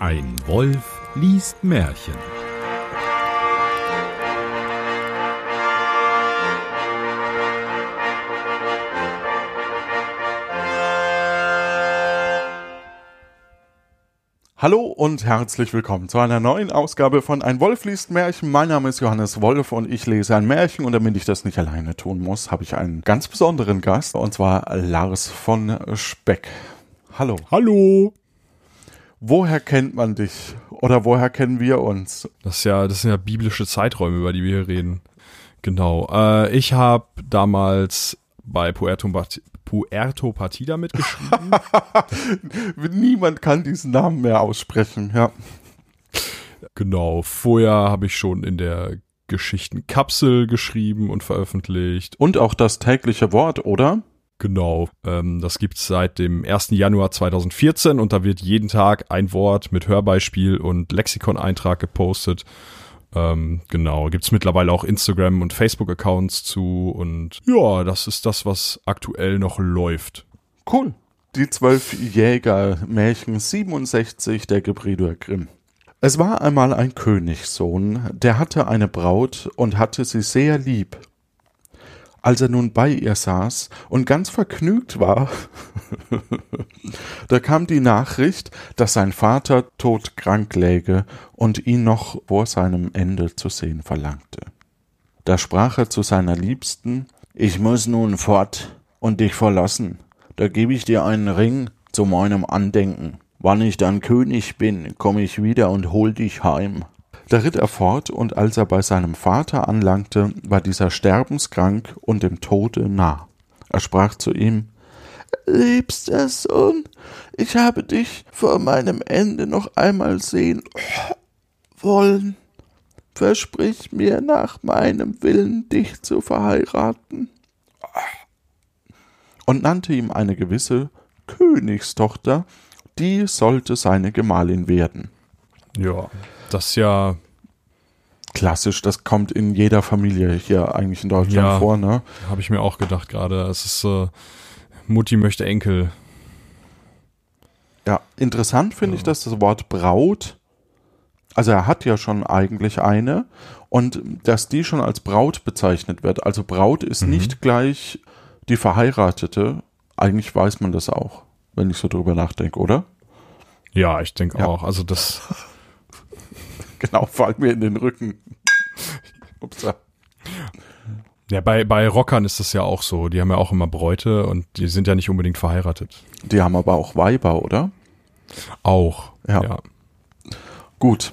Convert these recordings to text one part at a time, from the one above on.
Ein Wolf liest Märchen. Hallo und herzlich willkommen zu einer neuen Ausgabe von Ein Wolf liest Märchen. Mein Name ist Johannes Wolf und ich lese ein Märchen und damit ich das nicht alleine tun muss, habe ich einen ganz besonderen Gast und zwar Lars von Speck. Hallo. Hallo. Woher kennt man dich oder woher kennen wir uns? Das ist ja, das sind ja biblische Zeiträume, über die wir hier reden. Genau. Äh, ich habe damals bei Puerto, Puerto Partida mitgeschrieben. Niemand kann diesen Namen mehr aussprechen, ja. Genau. Vorher habe ich schon in der Geschichtenkapsel geschrieben und veröffentlicht. Und auch das tägliche Wort, oder? Genau, ähm, das gibt's seit dem 1. Januar 2014 und da wird jeden Tag ein Wort mit Hörbeispiel und Lexikon-Eintrag gepostet. Ähm, genau, gibt's mittlerweile auch Instagram- und Facebook-Accounts zu und ja, das ist das, was aktuell noch läuft. Cool. Die zwölf Jäger Märchen 67 der Gebrüder Grimm. Es war einmal ein Königssohn, der hatte eine Braut und hatte sie sehr lieb. Als er nun bei ihr saß und ganz vergnügt war, da kam die Nachricht, dass sein Vater todkrank läge und ihn noch vor seinem Ende zu sehen verlangte. Da sprach er zu seiner Liebsten, Ich muss nun fort und dich verlassen, da gebe ich dir einen Ring zu meinem Andenken. Wann ich dann König bin, komm ich wieder und hol dich heim. Da ritt er fort, und als er bei seinem Vater anlangte, war dieser sterbenskrank und dem Tode nah. Er sprach zu ihm Liebster Sohn, ich habe dich vor meinem Ende noch einmal sehen wollen. Versprich mir nach meinem Willen, dich zu verheiraten. Und nannte ihm eine gewisse Königstochter, die sollte seine Gemahlin werden. Ja, das ist ja klassisch, das kommt in jeder Familie hier eigentlich in Deutschland ja, vor, ne? Habe ich mir auch gedacht gerade. Es ist äh, Mutti möchte Enkel. Ja, interessant finde ja. ich, dass das Wort Braut, also er hat ja schon eigentlich eine und dass die schon als Braut bezeichnet wird. Also Braut ist mhm. nicht gleich die Verheiratete. Eigentlich weiß man das auch, wenn ich so drüber nachdenke, oder? Ja, ich denke ja. auch. Also das genau, fall mir in den Rücken. Upsa. Ja, bei, bei Rockern ist das ja auch so. Die haben ja auch immer Bräute und die sind ja nicht unbedingt verheiratet. Die haben aber auch Weiber, oder? Auch, ja. ja. Gut.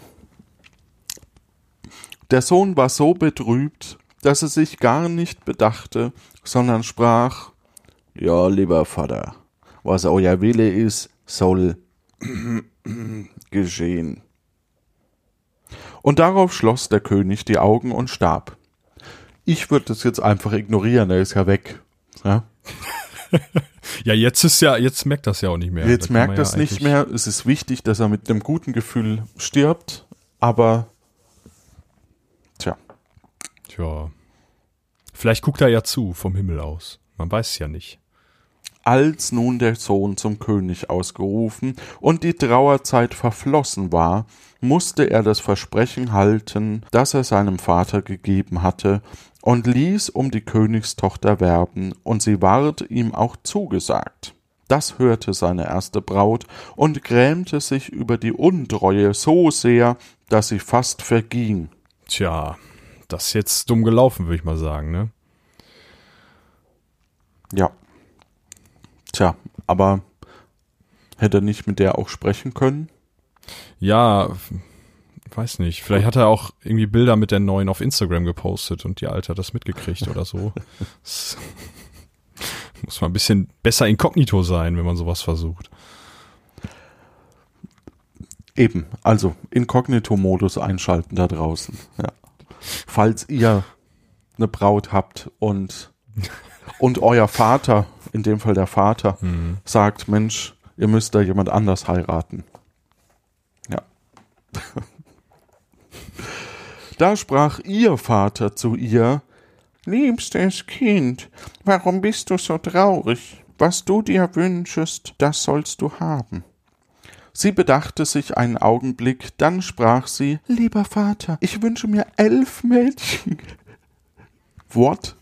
Der Sohn war so betrübt, dass er sich gar nicht bedachte, sondern sprach, ja, lieber Vater, was euer Wille ist, soll geschehen. Und darauf schloss der König die Augen und starb. Ich würde das jetzt einfach ignorieren, er ist ja weg. Ja, ja jetzt ist ja, jetzt merkt das ja auch nicht mehr. Jetzt da merkt das ja nicht mehr. Es ist wichtig, dass er mit einem guten Gefühl stirbt, aber tja. Tja. Vielleicht guckt er ja zu vom Himmel aus. Man weiß es ja nicht. Als nun der Sohn zum König ausgerufen und die Trauerzeit verflossen war, musste er das Versprechen halten, das er seinem Vater gegeben hatte, und ließ um die Königstochter werben, und sie ward ihm auch zugesagt. Das hörte seine erste Braut und grämte sich über die Untreue so sehr, dass sie fast verging. Tja, das ist jetzt dumm gelaufen, würde ich mal sagen, ne? Ja, Tja, aber hätte er nicht mit der auch sprechen können? Ja, weiß nicht. Vielleicht hat er auch irgendwie Bilder mit der neuen auf Instagram gepostet und die Alte hat das mitgekriegt oder so. muss man ein bisschen besser inkognito sein, wenn man sowas versucht. Eben, also Inkognito-Modus einschalten da draußen. Ja. Falls ihr eine Braut habt und und euer Vater, in dem Fall der Vater, mhm. sagt, Mensch, ihr müsst da jemand anders heiraten. Ja. da sprach ihr Vater zu ihr, Liebstes Kind, warum bist du so traurig? Was du dir wünschest, das sollst du haben. Sie bedachte sich einen Augenblick, dann sprach sie Lieber Vater, ich wünsche mir elf Mädchen. What?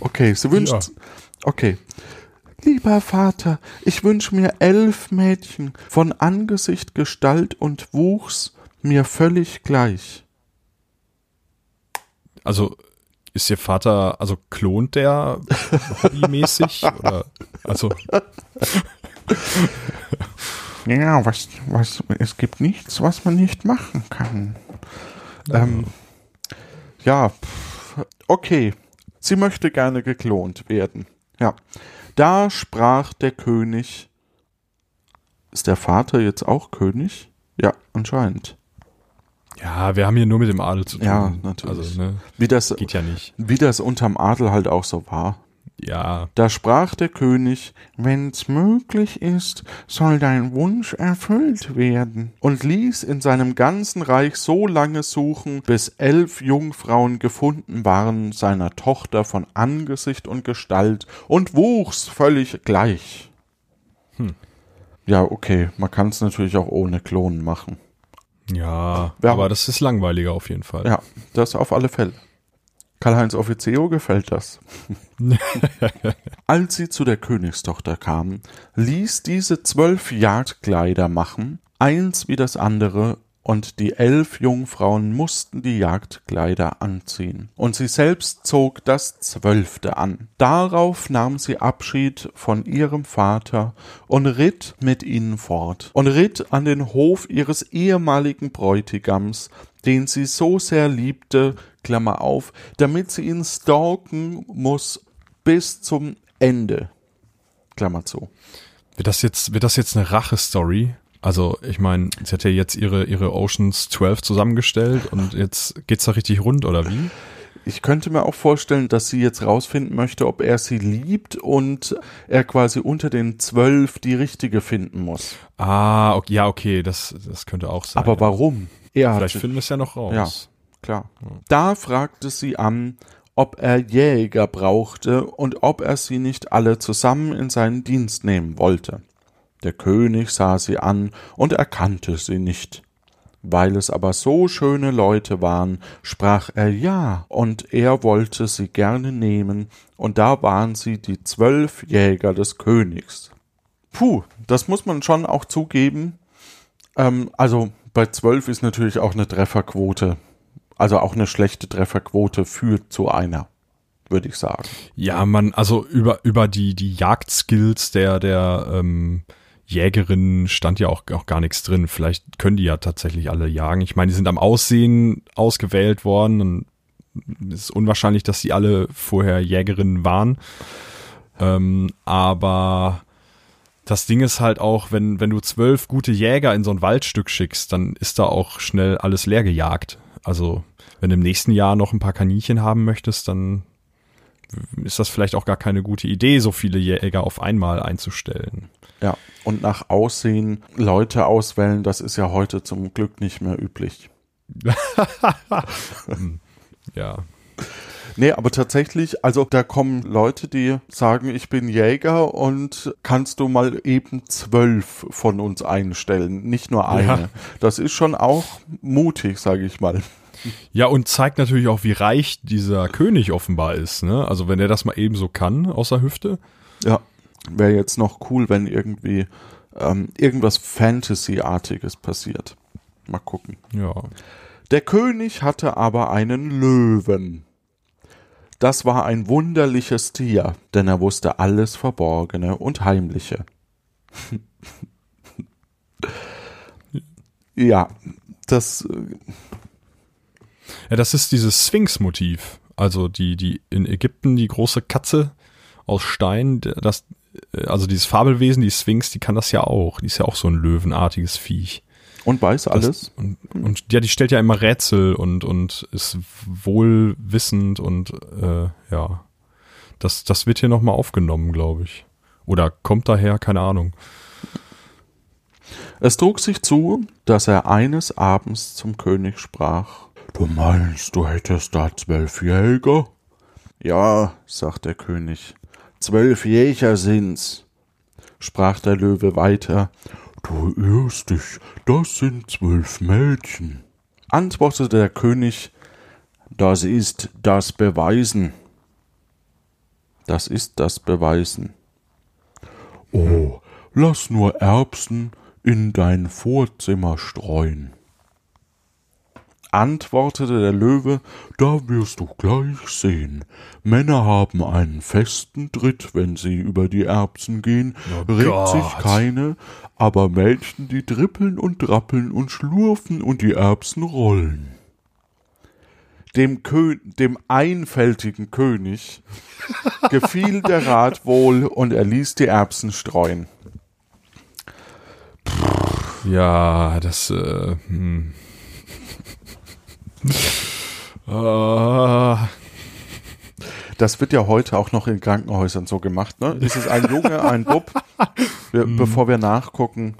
Okay, sie wünscht. Ja. Okay. Lieber Vater, ich wünsche mir elf Mädchen, von Angesicht, Gestalt und Wuchs mir völlig gleich. Also ist Ihr Vater, also klont der hobbymäßig? oder, also, Ja, was, was, es gibt nichts, was man nicht machen kann. Ähm, ja, okay. Sie möchte gerne geklont werden. Ja. Da sprach der König. Ist der Vater jetzt auch König? Ja, anscheinend. ja, wir haben hier nur mit dem Adel zu tun. Ja, natürlich. Also, ne, Wie das, geht ja nicht. wie das unterm Adel halt auch so war. Ja, Da sprach der König, wenn's möglich ist, soll dein Wunsch erfüllt werden, und ließ in seinem ganzen Reich so lange suchen, bis elf Jungfrauen gefunden waren, seiner Tochter von Angesicht und Gestalt und Wuchs völlig gleich. Hm. Ja, okay, man kann es natürlich auch ohne Klonen machen. ja, Ja. aber das ist langweiliger auf jeden Fall. Ja, das auf alle Fälle. Karl-Heinz Offizio gefällt das. Als sie zu der Königstochter kamen, ließ diese zwölf Jagdkleider machen, eins wie das andere, und die elf Jungfrauen mussten die Jagdkleider anziehen. Und sie selbst zog das zwölfte an. Darauf nahm sie Abschied von ihrem Vater und ritt mit ihnen fort und ritt an den Hof ihres ehemaligen Bräutigams, den sie so sehr liebte, Klammer auf, damit sie ihn stalken muss bis zum Ende. Klammer zu. Wird das jetzt, wird das jetzt eine Rache-Story? Also, ich meine, sie hat ja jetzt ihre, ihre Oceans 12 zusammengestellt und jetzt geht's da richtig rund, oder wie? Ich könnte mir auch vorstellen, dass sie jetzt rausfinden möchte, ob er sie liebt und er quasi unter den zwölf die richtige finden muss. Ah, okay, ja, okay, das, das könnte auch sein. Aber warum? Er Vielleicht finden wir es ja noch raus. klar. Da fragte sie an, ob er Jäger brauchte und ob er sie nicht alle zusammen in seinen Dienst nehmen wollte. Der König sah sie an und erkannte sie nicht. Weil es aber so schöne Leute waren, sprach er ja, und er wollte sie gerne nehmen, und da waren sie die zwölf Jäger des Königs. Puh, das muss man schon auch zugeben. Ähm, also bei zwölf ist natürlich auch eine Trefferquote, also auch eine schlechte Trefferquote führt zu einer, würde ich sagen. Ja, man, also über, über die, die Jagdskills der, der ähm, Jägerin stand ja auch, auch gar nichts drin. Vielleicht können die ja tatsächlich alle jagen. Ich meine, die sind am Aussehen ausgewählt worden und es ist unwahrscheinlich, dass sie alle vorher Jägerinnen waren. Ähm, aber das Ding ist halt auch, wenn, wenn du zwölf gute Jäger in so ein Waldstück schickst, dann ist da auch schnell alles leer gejagt. Also, wenn du im nächsten Jahr noch ein paar Kaninchen haben möchtest, dann ist das vielleicht auch gar keine gute Idee, so viele Jäger auf einmal einzustellen. Ja, und nach Aussehen Leute auswählen, das ist ja heute zum Glück nicht mehr üblich. Ja. Nee, aber tatsächlich, also da kommen Leute, die sagen, ich bin Jäger und kannst du mal eben zwölf von uns einstellen, nicht nur eine. Ja. Das ist schon auch mutig, sage ich mal. Ja, und zeigt natürlich auch, wie reich dieser König offenbar ist, ne? Also wenn er das mal eben so kann, außer Hüfte. Ja, wäre jetzt noch cool, wenn irgendwie ähm, irgendwas Fantasy-artiges passiert. Mal gucken. Ja. Der König hatte aber einen Löwen. Das war ein wunderliches Tier, denn er wusste alles Verborgene und Heimliche. ja, das, äh, Ja, das ist dieses Sphinx-Motiv. Also die, die in Ägypten die große Katze aus Stein, das, äh, also dieses Fabelwesen, die Sphinx, die kann das ja auch. Die ist ja auch so ein löwenartiges Viech. Und weiß alles. Und, und ja, die stellt ja immer Rätsel und, und ist wohlwissend und äh, ja. Das, das wird hier nochmal aufgenommen, glaube ich. Oder kommt daher, keine Ahnung. Es trug sich zu, dass er eines Abends zum König sprach. Du meinst, du hättest da zwölf Jäger? Ja, sagt der König. Zwölf Jäger sind's, sprach der Löwe weiter. Du irrst dich, das sind zwölf Mädchen. Antwortete der König, das ist das Beweisen. Das ist das Beweisen. Oh, lass nur Erbsen in dein Vorzimmer streuen. Antwortete der Löwe, da wirst du gleich sehen. Männer haben einen festen Tritt, wenn sie über die Erbsen gehen, Oh regt Gott. sich keine, aber Mädchen, die trippeln und trappeln und schlurfen und die Erbsen rollen. Dem, Kö dem einfältigen König gefiel der Rat wohl und er ließ die Erbsen streuen. Ja, das, äh, hm. Ah, Das wird ja heute auch noch in Krankenhäusern so gemacht, ne? Ist es ein Junge, ein Bub? Wir, Bevor wir nachgucken.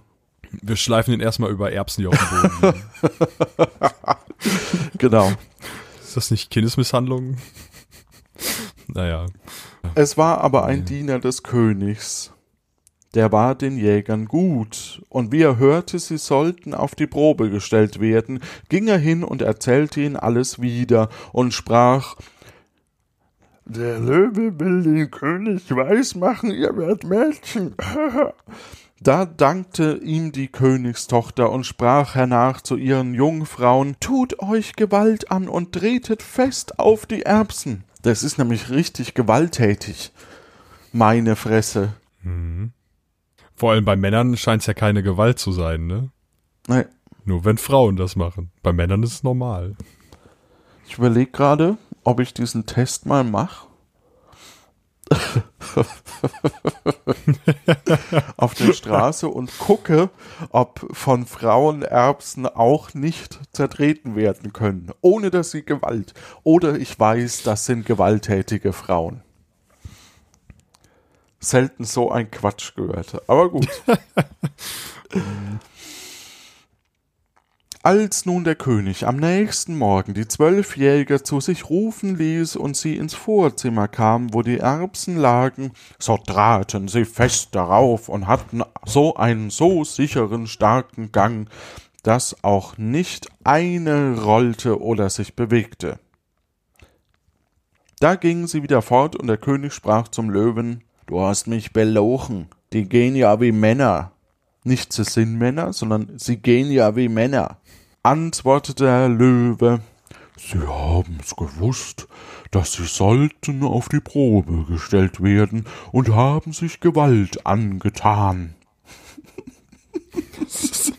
wir schleifen den erstmal über Erbsen, die auf dem Boden liegen. Genau. Ist das nicht Kindesmisshandlung? Naja. Es war aber ein Diener des Königs. Der war den Jägern gut, und wie er hörte, sie sollten auf die Probe gestellt werden, ging er hin und erzählte ihnen alles wieder und sprach Der Löwe will den König weismachen, ihr werdet Mädchen. Da dankte ihm die Königstochter und sprach hernach zu ihren Jungfrauen, Tut euch Gewalt an und tretet fest auf die Erbsen. Das ist nämlich richtig gewalttätig. Meine Fresse. Vor allem bei Männern scheint es ja keine Gewalt zu sein, ne? Nee, Nur wenn Frauen das machen. Bei Männern ist es normal. ich überlege gerade, ob ich diesen Test mal mache. auf der Straße und gucke, ob von Frauen Erbsen auch nicht zertreten werden können, ohne dass sie Gewalt. Oder ich weiß, das sind gewalttätige Frauen. Selten so ein Quatsch gehört, aber gut. Als nun der König am nächsten Morgen die zwölf Jäger zu sich rufen ließ und sie ins Vorzimmer kamen, wo die Erbsen lagen, so traten sie fest darauf und hatten so einen so sicheren, starken Gang, dass auch nicht eine rollte oder sich bewegte. Da gingen sie wieder fort, und der König sprach zum Löwen, Du hast mich belogen, die gehen ja wie Männer. Nicht sie sind Männer, sondern sie gehen ja wie Männer. Antwortete der Löwe, Sie haben's gewusst, dass Sie sollten auf die Probe gestellt werden und haben sich Gewalt angetan.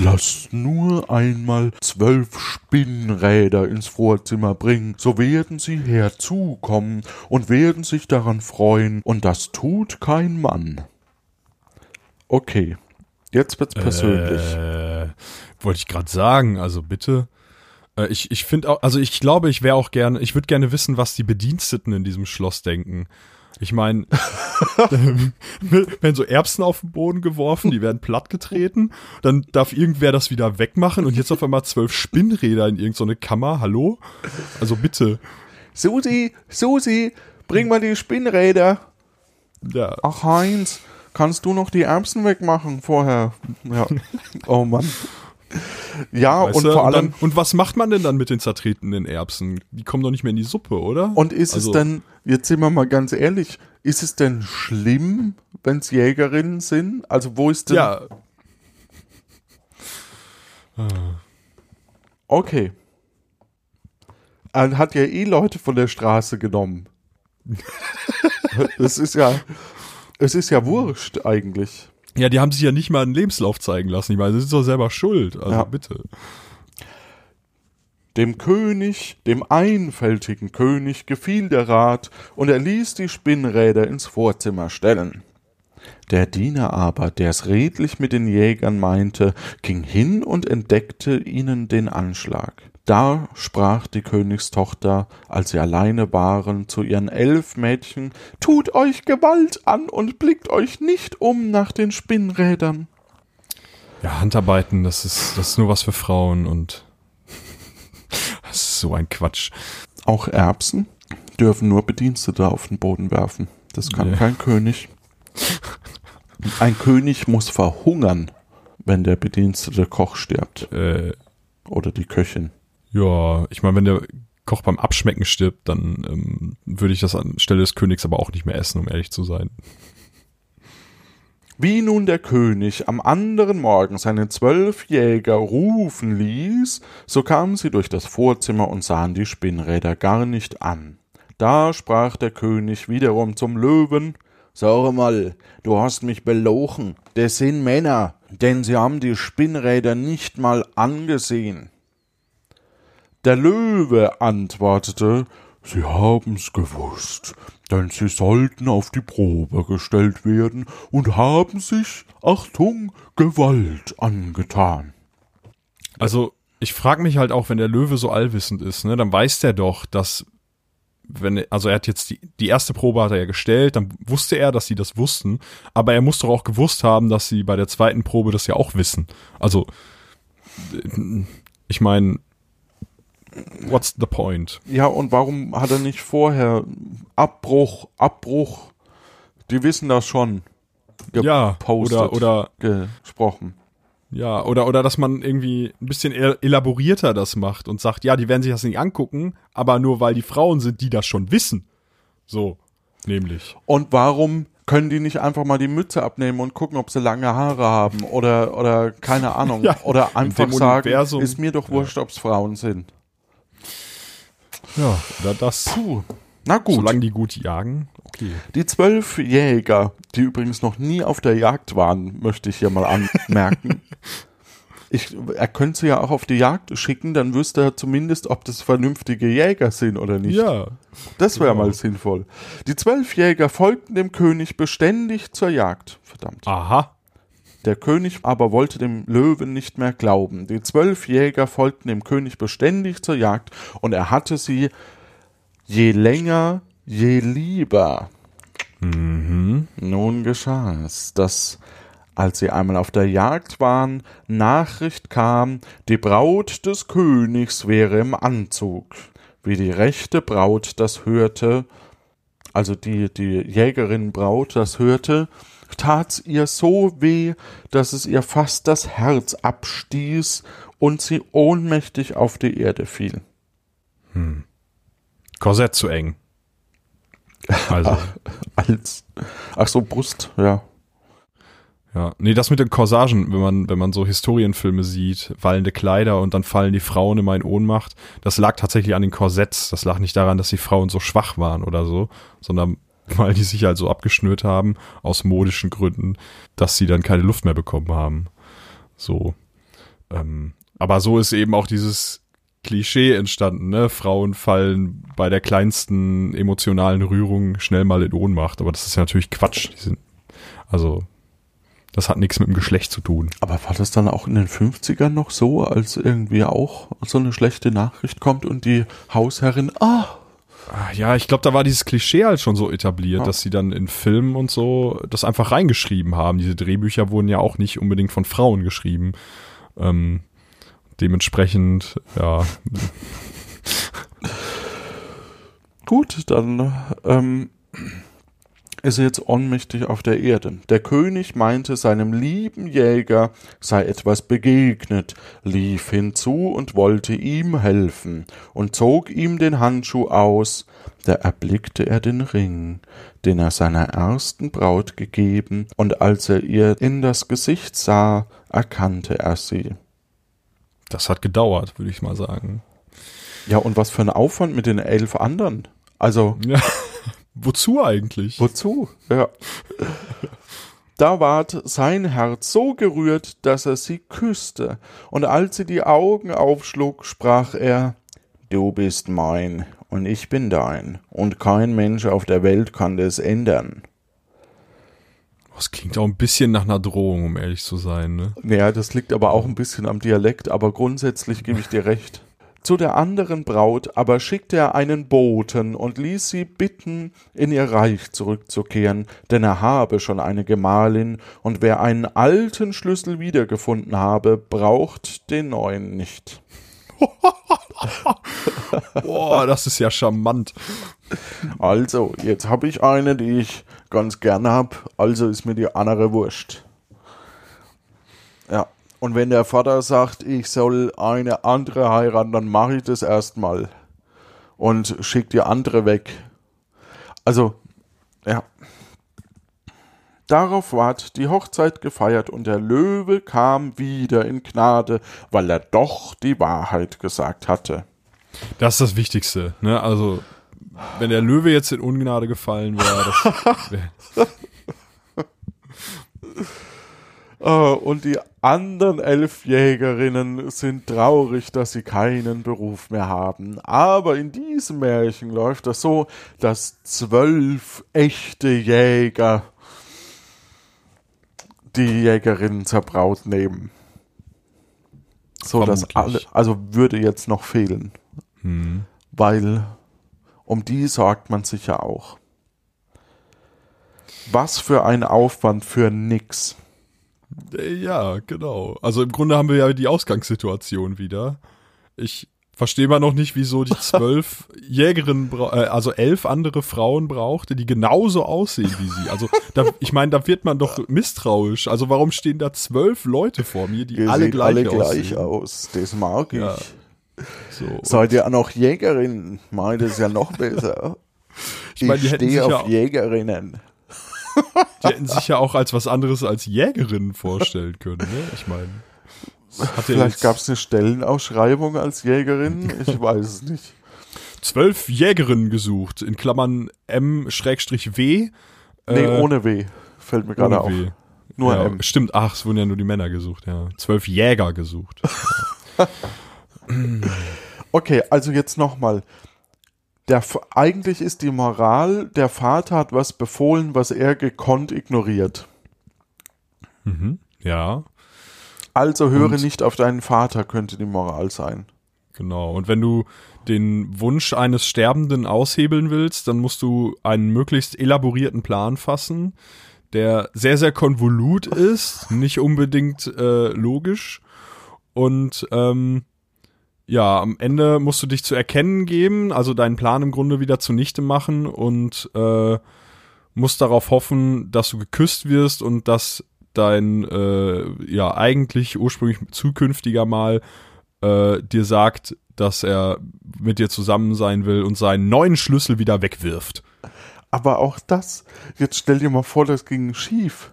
Lasst nur einmal zwölf Spinnräder ins Vorzimmer bringen, so werden sie herzukommen und werden sich daran freuen, und das tut kein Mann. Okay, jetzt wird's persönlich. Äh, wollte ich gerade sagen, also bitte. Äh, ich ich finde auch, also ich glaube, ich wäre auch gerne, ich würde gerne wissen, was die Bediensteten in diesem Schloss denken. Ich meine, werden so Erbsen auf den Boden geworfen, die werden plattgetreten, dann darf irgendwer das wieder wegmachen und jetzt auf einmal zwölf Spinnräder in irgendeine Kammer, hallo? Also bitte. Susi, Susi, bring mal die Spinnräder. Ja. Ach Heinz, kannst du noch die Erbsen wegmachen vorher? Ja. Oh Mann. Ja, Weißt und du, vor und, allem, dann, und was macht man denn dann mit den zertretenen Erbsen? Die kommen doch nicht mehr in die Suppe, oder? und ist Also- es denn, jetzt sind wir mal ganz ehrlich, ist es denn schlimm, wenn es Jägerinnen sind? Also wo ist denn, ja, okay. Er hat ja eh Leute von der Straße genommen. Es ist ja, es ist ja wurscht eigentlich. Ja, die haben sich ja nicht mal einen Lebenslauf zeigen lassen. Ich meine, das ist doch selber schuld. Also Ja. bitte. Dem König, dem einfältigen König, gefiel der Rat, und er ließ die Spinnräder ins Vorzimmer stellen. Der Diener aber, der's redlich mit den Jägern meinte, ging hin und entdeckte ihnen den Anschlag. Da sprach die Königstochter, als sie alleine waren, zu ihren elf Mädchen, Tut euch Gewalt an und blickt euch nicht um nach den Spinnrädern. Ja, Handarbeiten, das ist, das ist nur was für Frauen und das ist so ein Quatsch. Auch Erbsen dürfen nur Bedienstete auf den Boden werfen. Das kann Nee. kein König. Ein König muss verhungern, wenn der bedienstete Koch stirbt. Äh, Oder die Köchin. Ja, ich meine, wenn der Koch beim Abschmecken stirbt, dann ähm, würde ich das anstelle des Königs aber auch nicht mehr essen, um ehrlich zu sein. Wie nun der König am anderen Morgen seine zwölf Jäger rufen ließ, so kamen sie durch das Vorzimmer und sahen die Spinnräder gar nicht an. Da sprach der König wiederum zum Löwen, Sag mal, du hast mich belogen, das sind Männer, denn sie haben die Spinnräder nicht mal angesehen. Der Löwe antwortete, Sie haben's gewusst, denn sie sollten auf die Probe gestellt werden und haben sich, Achtung, Gewalt angetan. Also, ich frage mich halt auch, wenn der Löwe so allwissend ist, ne, dann weiß der doch, dass wenn also er hat jetzt die die erste Probe hat er ja gestellt, dann wusste er, dass sie das wussten, aber er muss doch auch gewusst haben, dass sie bei der zweiten Probe das ja auch wissen. Also äh, ich meine what's the point? Ja, und warum hat er nicht vorher Abbruch, Abbruch? Die wissen das schon. Ja, gepostet, oder oder gesprochen. Ja, oder, oder dass man irgendwie ein bisschen el- elaborierter das macht und sagt, ja, die werden sich das nicht angucken, aber nur weil die Frauen sind, die das schon wissen. So, nämlich. Und warum können die nicht einfach mal die Mütze abnehmen und gucken, ob sie lange Haare haben oder oder keine Ahnung Ja, oder in einfach sagen, Universum- ist mir doch wurscht, ob's Frauen sind. Ja, oder das. Puh. Na gut. Solange die gut jagen, okay. Die zwölf Jäger, die übrigens noch nie auf der Jagd waren, möchte ich hier mal anmerken. Ich, er könnte sie ja auch auf die Jagd schicken, dann wüsste er zumindest, ob das vernünftige Jäger sind oder nicht. Ja. das wäre genau. mal sinnvoll. Die zwölf Jäger folgten dem König beständig zur Jagd. Verdammt. Aha. Der König aber wollte dem Löwen nicht mehr glauben. Die zwölf Jäger folgten dem König beständig zur Jagd, und er hatte sie je länger, je lieber. Nun geschah es, dass, als sie einmal auf der Jagd waren, Nachricht kam, die Braut des Königs wäre im Anzug. Wie die rechte Braut das hörte, also die, die Jägerin Braut das hörte, tat's ihr so weh, dass es ihr fast das Herz abstieß und sie ohnmächtig auf die Erde fiel. Korsett zu eng. Also, Als, ach so, Brust, ja. ja. Nee, das mit den Corsagen, wenn man, wenn man so Historienfilme sieht, wallende Kleider und dann fallen die Frauen immer in Ohnmacht, das lag tatsächlich an den Korsetts. Das lag nicht daran, dass die Frauen so schwach waren oder so, sondern weil die sich halt so abgeschnürt haben, aus modischen Gründen, dass sie dann keine Luft mehr bekommen haben. So. Ähm, aber so ist eben auch dieses Klischee entstanden, ne? Frauen fallen bei der kleinsten emotionalen Rührung schnell mal in Ohnmacht. Aber das ist ja natürlich Quatsch. Die sind, also, das hat nichts mit dem Geschlecht zu tun. Aber war das dann auch in den 50ern noch so, als irgendwie auch so eine schlechte Nachricht kommt und die Hausherrin, ah, Ja, ich glaube, da war dieses Klischee halt schon so etabliert, Ja. dass sie dann in Filmen und so das einfach reingeschrieben haben. Diese Drehbücher wurden ja auch nicht unbedingt von Frauen geschrieben. Ähm, dementsprechend, ja, Gut, dann ähm, ist jetzt ohnmächtig auf der Erde. Der König meinte, seinem lieben Jäger sei etwas begegnet, lief hinzu und wollte ihm helfen und zog ihm den Handschuh aus. Da erblickte er den Ring, den er seiner ersten Braut gegeben, und als er ihr in das Gesicht sah, erkannte er sie. das hat gedauert, würde ich mal sagen. Ja, und was für ein Aufwand mit den elf anderen. Also, Ja. Wozu eigentlich? Wozu? Ja. Da ward sein Herz so gerührt, dass er sie küsste, und als sie die Augen aufschlug, sprach er Du bist mein, und ich bin dein, und kein Mensch auf der Welt kann das ändern. Das klingt auch ein bisschen nach einer Drohung, um ehrlich zu sein, ne? Ja, das liegt aber auch ein bisschen am Dialekt, aber grundsätzlich gebe ich dir recht. Zu der anderen Braut aber schickte er einen Boten und ließ sie bitten, in ihr Reich zurückzukehren, denn er habe schon eine Gemahlin, und wer einen alten Schlüssel wiedergefunden habe, braucht den neuen nicht. Boah, das ist ja charmant. Also, jetzt habe ich eine, die ich ganz gerne hab, also ist mir die andere wurscht. Ja. Und wenn der Vater sagt, ich soll eine andere heiraten, dann mache ich das erstmal. Und schick die andere weg. Also, ja. Darauf ward die Hochzeit gefeiert und der Löwe kam wieder in Gnade, weil er doch die Wahrheit gesagt hatte. Das ist das Wichtigste, ne? Also, wenn der Löwe jetzt in Ungnade gefallen wäre, das wär, Äh, und die anderen elf Jägerinnen sind traurig, dass sie keinen Beruf mehr haben. Aber in diesem Märchen läuft das so, dass zwölf echte Jäger die Jägerinnen zur Braut nehmen. So dass alle, also würde jetzt noch fehlen. Weil um die sorgt man sich ja auch. Was für ein Aufwand für nix. Äh, Ja, genau. Also im Grunde haben wir ja die Ausgangssituation wieder. Ich verstehe mal noch nicht, wieso die zwölf Jägerinnen, äh, also elf andere Frauen brauchte, die genauso aussehen wie sie. Also da, ich meine, da wird man doch misstrauisch. Also warum stehen da zwölf Leute vor mir, die Ihr alle gleich alle gleich aussehen? aus. Das mag ich. Ja. So. Seid ihr auch noch Jägerin? Meint es ja noch besser. Ich, meine, die hätten stehe auf ja- Jägerinnen. Die hätten sich ja auch als was anderes als Jägerinnen vorstellen können, ne? Ich meine. Vielleicht gab es eine Stellenausschreibung als Jägerin. Ich weiß es nicht. zwölf Jägerinnen gesucht, in Klammern M-W. Nee, Äh, ohne W. Fällt mir gerade auf. W. Nur ja, M. Stimmt, ach, es wurden ja nur die Männer gesucht, ja. Zwölf Jäger gesucht. Okay, also jetzt nochmal. Der, eigentlich ist die Moral, der Vater hat was befohlen, was er gekonnt ignoriert. Ja, Also höre Und- nicht auf deinen Vater, könnte die Moral sein. genau. Und wenn du den Wunsch eines Sterbenden aushebeln willst, dann musst du einen möglichst elaborierten Plan fassen, der sehr, sehr konvolut ist, nicht unbedingt äh, logisch. Und ähm, ja, am Ende musst du dich zu erkennen geben, also deinen Plan im Grunde wieder zunichte machen und äh, musst darauf hoffen, dass du geküsst wirst und dass dein äh, ja eigentlich ursprünglich zukünftiger mal äh, dir sagt, dass er mit dir zusammen sein will und seinen neuen Schlüssel wieder wegwirft. Aber auch das, jetzt stell dir mal vor, das ging schief.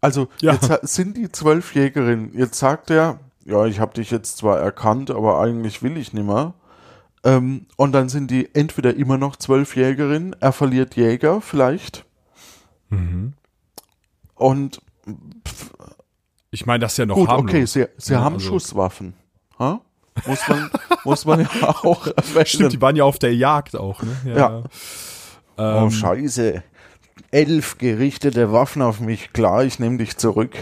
Also Ja. jetzt sind die zwölf Jägerinnen. Jetzt sagt er, ja, ich habe dich jetzt zwar erkannt, aber eigentlich will ich nimmer. Ähm, und dann sind die entweder immer noch zwölf Jägerinnen, er verliert Jäger vielleicht. Und Ich meine, das ist ja noch gut, harmlos. okay, sie, sie Ja, haben also- Schusswaffen. Ha? Muss man, muss man ja auch erwähnen. Stimmt, die waren ja auf der Jagd auch, ne? Ja. Ähm, Oh, scheiße. Elf gerichtete Waffen auf mich. Klar, ich nehme dich zurück.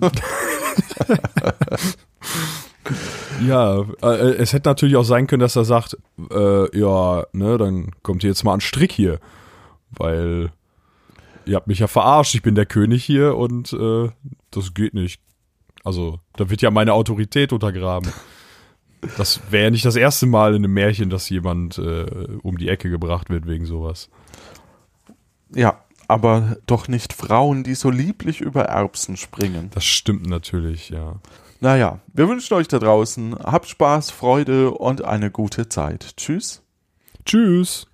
Ja, äh, es hätte natürlich auch sein können, dass er sagt, äh, ja, ne, dann kommt ihr jetzt mal an Strick hier, weil ihr habt mich ja verarscht, ich bin der König hier und äh, das geht nicht. Also, da wird ja meine Autorität untergraben. Das wäre ja nicht das erste Mal in einem Märchen, dass jemand äh, um die Ecke gebracht wird wegen sowas. Ja, aber doch nicht Frauen, die so lieblich über Erbsen springen. Das stimmt natürlich, ja. Naja, wir wünschen euch da draußen, habt Spaß, Freude und eine gute Zeit. Tschüss. Tschüss.